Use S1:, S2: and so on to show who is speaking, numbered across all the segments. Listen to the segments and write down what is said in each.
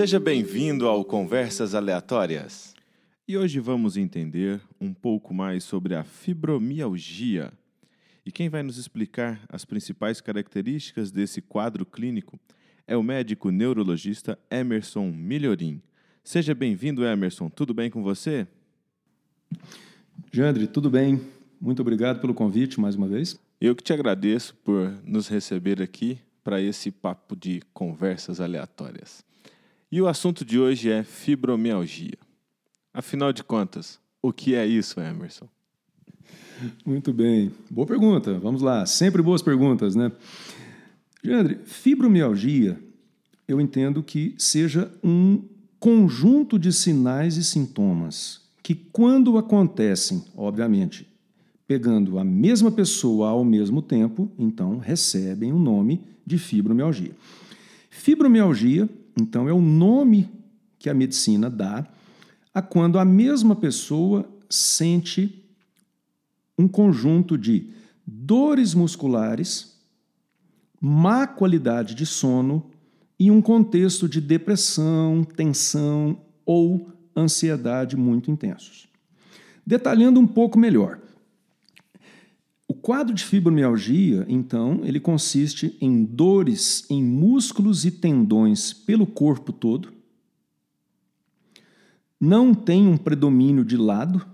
S1: Seja bem-vindo ao Conversas Aleatórias.
S2: E hoje vamos entender um pouco mais sobre a fibromialgia. E quem vai nos explicar as principais características desse quadro clínico é o médico neurologista Emerson Milhorim. Seja bem-vindo, Emerson. Tudo bem com você?
S3: Jandre, tudo bem? Muito obrigado pelo convite mais uma vez.
S1: Eu que te agradeço por nos receber aqui para esse papo de conversas aleatórias. E o assunto de hoje é fibromialgia. Afinal de contas, o que é isso, Emerson?
S3: Muito bem. Boa pergunta. Vamos lá. Sempre boas perguntas, né? Jandre, fibromialgia, eu entendo que seja um conjunto de sinais e sintomas que, quando acontecem, obviamente, pegando a mesma pessoa ao mesmo tempo, então recebem o nome de fibromialgia. Fibromialgia, então, é o nome que a medicina dá a quando a mesma pessoa sente um conjunto de dores musculares, má qualidade de sono e um contexto de depressão, tensão ou ansiedade muito intensos. Detalhando um pouco melhor, quadro de fibromialgia, então, ele consiste em dores em músculos e tendões pelo corpo todo. Não tem um predomínio de lado,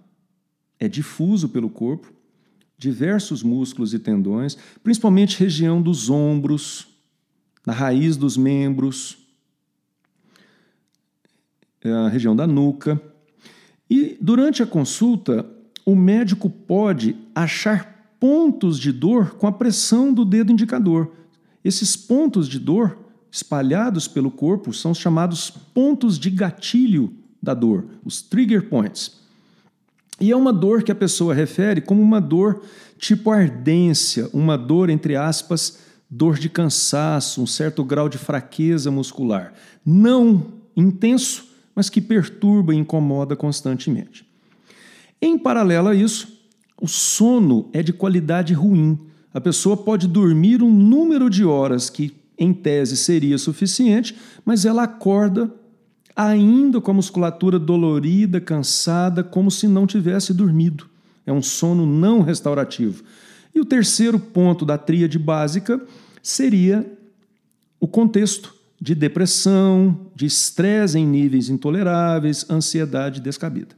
S3: é difuso pelo corpo, diversos músculos e tendões, principalmente região dos ombros, na raiz dos membros, é a região da nuca. E durante a consulta, o médico pode achar pontos de dor com a pressão do dedo indicador. Esses pontos de dor espalhados pelo corpo são chamados pontos de gatilho da dor, os trigger points. E é uma dor que a pessoa refere como uma dor tipo ardência, uma dor, entre aspas, dor de cansaço, um certo grau de fraqueza muscular. Não intenso, mas que perturba e incomoda constantemente. Em paralelo a isso, o sono é de qualidade ruim. A pessoa pode dormir um número de horas que, em tese, seria suficiente, mas ela acorda ainda com a musculatura dolorida, cansada, como se não tivesse dormido. É um sono não restaurativo. E o terceiro ponto da tríade básica seria o contexto de depressão, de estresse em níveis intoleráveis, ansiedade descabida.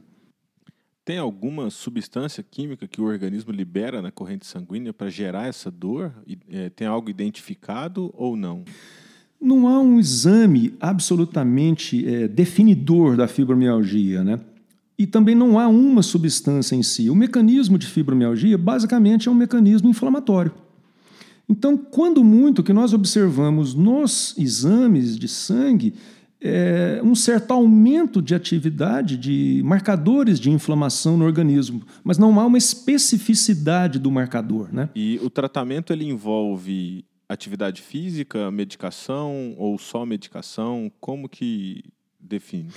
S1: Tem alguma substância química que o organismo libera na corrente sanguínea para gerar essa dor? É, tem algo identificado ou não?
S3: Não há um exame absolutamente é, definidor da fibromialgia, né? E também não há uma substância em si. O mecanismo de fibromialgia basicamente é um mecanismo inflamatório. Então, quando muito que nós observamos nos exames de sangue é, um certo aumento de atividade de marcadores de inflamação no organismo, mas não há uma especificidade do marcador. Né?
S1: E o tratamento ele envolve atividade física, medicação ou só medicação? Como que define?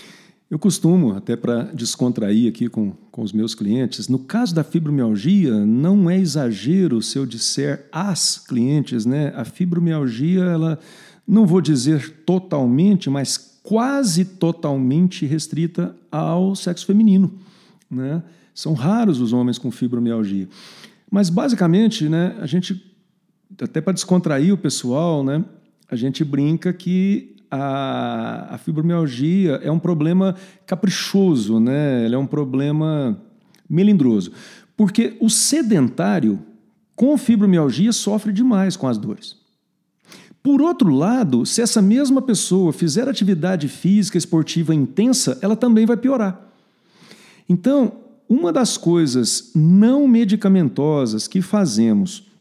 S3: Eu costumo, até para descontrair aqui com, com os meus clientes, no caso da fibromialgia, não é exagero se eu disser às clientes, né? A fibromialgia, ela, não vou dizer totalmente, mas quase totalmente restrita ao sexo feminino. Né? São raros os homens com fibromialgia. Mas, basicamente, né, a gente, até para descontrair o pessoal, né, a gente brinca que a, a fibromialgia é um problema caprichoso, né? Ele é um problema melindroso. Porque o sedentário com fibromialgia sofre demais com as dores. Por outro lado, se essa mesma pessoa fizer atividade física esportiva intensa, ela também vai piorar. Então, uma das coisas não medicamentosas que fazemos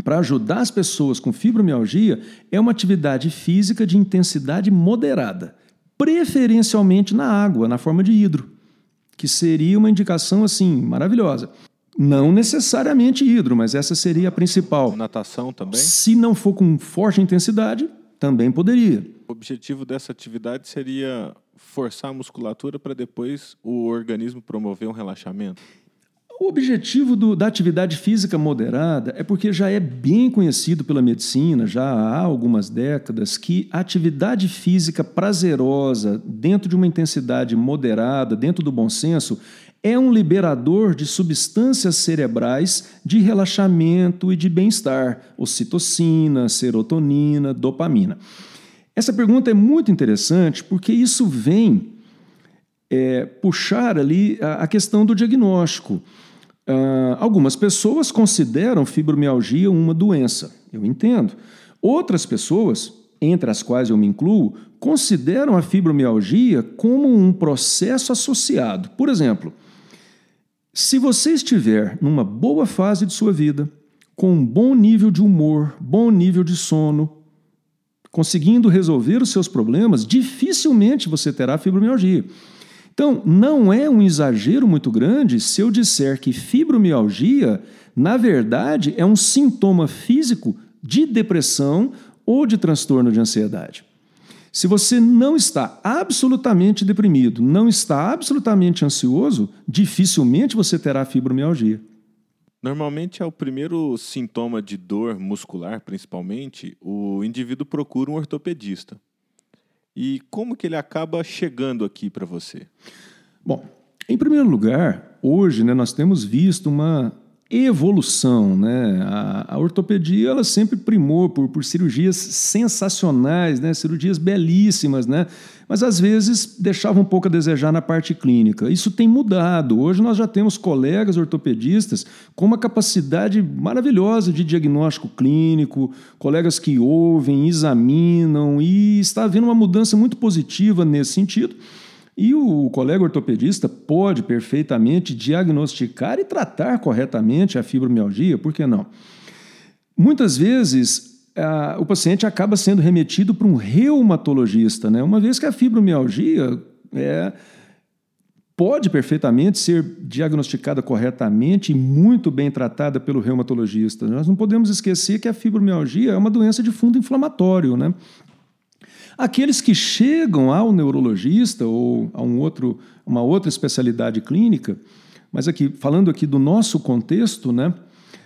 S3: para ajudar as pessoas com fibromialgia é uma atividade física de intensidade moderada, preferencialmente na água, na forma de hidro, que seria uma indicação assim maravilhosa. Não necessariamente hidro, mas essa seria a principal.
S1: Natação também?
S3: Se não for com forte intensidade, também poderia.
S1: O objetivo dessa atividade seria forçar a musculatura para depois o organismo promover um relaxamento?
S3: O objetivo do, da atividade física moderada é porque já é bem conhecido pela medicina, já há algumas décadas, que a atividade física prazerosa, dentro de uma intensidade moderada, dentro do bom senso, é um liberador de substâncias cerebrais de relaxamento e de bem-estar, ocitocina, serotonina, dopamina. Essa pergunta é muito interessante porque isso vem é, puxar ali a, a questão do diagnóstico. Uh, algumas pessoas consideram fibromialgia uma doença, eu entendo. Outras pessoas, entre as quais eu me incluo, consideram a fibromialgia como um processo associado. Por exemplo, se você estiver numa boa fase de sua vida, com um bom nível de humor, bom nível de sono, conseguindo resolver os seus problemas, dificilmente você terá fibromialgia. Então, não é um exagero muito grande se eu disser que fibromialgia, na verdade, é um sintoma físico de depressão ou de transtorno de ansiedade. Se você não está absolutamente deprimido, não está absolutamente ansioso, dificilmente você terá fibromialgia.
S1: Normalmente é o primeiro sintoma de dor muscular, principalmente, o indivíduo procura um ortopedista. E como que ele acaba chegando aqui para você?
S3: Bom, em primeiro lugar, hoje né, nós temos visto uma evolução. Né? A, a, ortopedia ela sempre primou por, por cirurgias sensacionais, né? cirurgias belíssimas, né? mas às vezes deixava um pouco a desejar na parte clínica. Isso tem mudado. Hoje nós já temos colegas ortopedistas com uma capacidade maravilhosa de diagnóstico clínico, colegas que ouvem, examinam, e está havendo uma mudança muito positiva nesse sentido. E o colega ortopedista pode perfeitamente diagnosticar e tratar corretamente a fibromialgia, por que não? Muitas vezes a, o paciente acaba sendo remetido para um reumatologista, né? uma vez que a fibromialgia é, pode perfeitamente ser diagnosticada corretamente e muito bem tratada pelo reumatologista. Nós não podemos esquecer que a fibromialgia é uma doença de fundo inflamatório, né? Aqueles que chegam ao neurologista ou a um outro, uma outra especialidade clínica, mas aqui falando aqui do nosso contexto, né?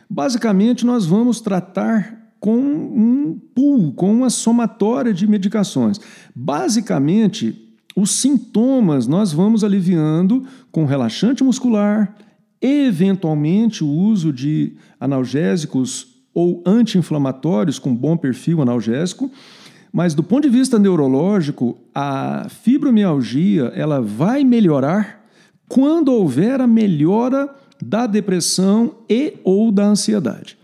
S3: Basicamente nós vamos tratar com um pool, com uma somatória de medicações. Basicamente, os sintomas nós vamos aliviando com relaxante muscular, eventualmente o uso de analgésicos ou anti-inflamatórios com bom perfil analgésico mas do ponto de vista neurológico, a fibromialgia ela vai melhorar quando houver a melhora da depressão e ou da ansiedade.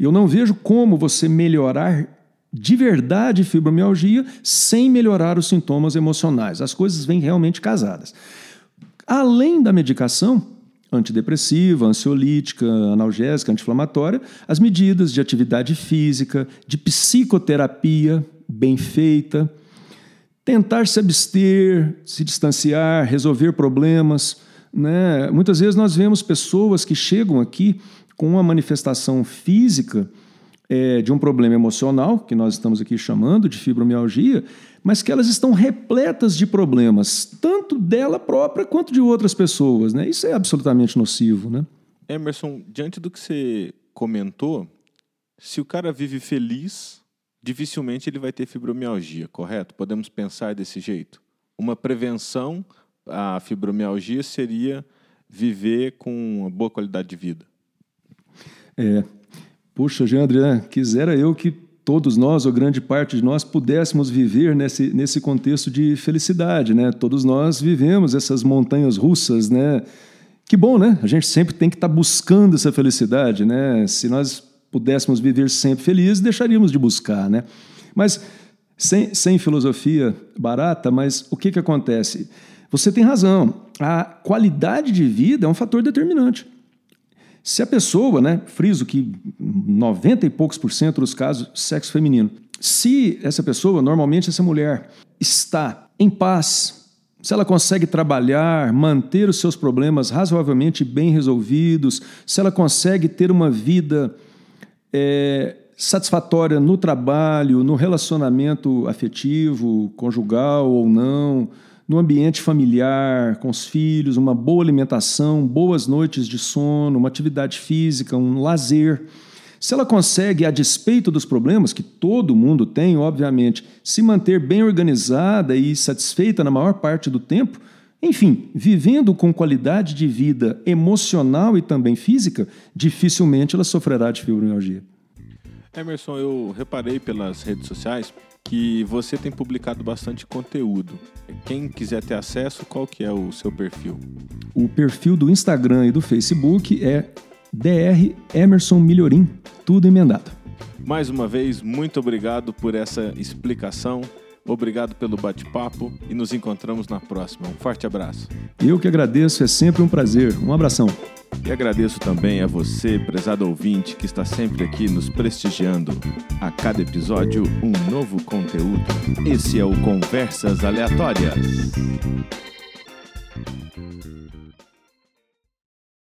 S3: Eu não vejo como você melhorar de verdade fibromialgia sem melhorar os sintomas emocionais. As coisas vêm realmente casadas. Além da medicação antidepressiva, ansiolítica, analgésica, anti-inflamatória, as medidas de atividade física, de psicoterapia, bem feita, tentar se abster, se distanciar, resolver problemas. Né? Muitas vezes nós vemos pessoas que chegam aqui com uma manifestação física é, de um problema emocional, que nós estamos aqui chamando de fibromialgia, mas que elas estão repletas de problemas, tanto dela própria quanto de outras pessoas. Né? Isso é absolutamente nocivo. Né?
S1: Emerson, diante do que você comentou, se o cara vive feliz, dificilmente ele vai ter fibromialgia, correto? Podemos pensar desse jeito. Uma prevenção à fibromialgia seria viver com uma boa qualidade de vida.
S3: É, puxa, Jeandre, né? quisera eu que todos nós, ou grande parte de nós, pudéssemos viver nesse, nesse contexto de felicidade, né? Todos nós vivemos essas montanhas russas, né? Que bom, né? A gente sempre tem que estar tá buscando essa felicidade, né? Se nós pudéssemos viver sempre felizes, deixaríamos de buscar, né? Mas sem, sem filosofia barata, mas o que, que acontece? Você tem razão, a qualidade de vida é um fator determinante. Se a pessoa, né, friso que 90 e poucos por cento dos casos, sexo feminino, se essa pessoa, normalmente essa mulher, está em paz, se ela consegue trabalhar, manter os seus problemas razoavelmente bem resolvidos, se ela consegue ter uma vida é, satisfatória no trabalho, no relacionamento afetivo, conjugal ou não, no ambiente familiar, com os filhos, uma boa alimentação, boas noites de sono, uma atividade física, um lazer. Se ela consegue, a despeito dos problemas que todo mundo tem, obviamente, se manter bem organizada e satisfeita na maior parte do tempo, enfim, vivendo com qualidade de vida emocional e também física, dificilmente ela sofrerá de fibromialgia.
S1: Emerson, eu reparei pelas redes sociais que você tem publicado bastante conteúdo. Quem quiser ter acesso, qual que é o seu perfil?
S3: O perfil do Instagram e do Facebook é Dr. Emerson Milhorim, tudo emendado.
S1: Mais uma vez, muito obrigado por essa explicação. Obrigado pelo bate-papo e nos encontramos na próxima. Um forte abraço.
S3: Eu que agradeço, é sempre um prazer. Um abração.
S2: E agradeço também a você, prezado ouvinte, que está sempre aqui nos prestigiando. A cada episódio, um novo conteúdo. Esse é o Conversas Aleatórias.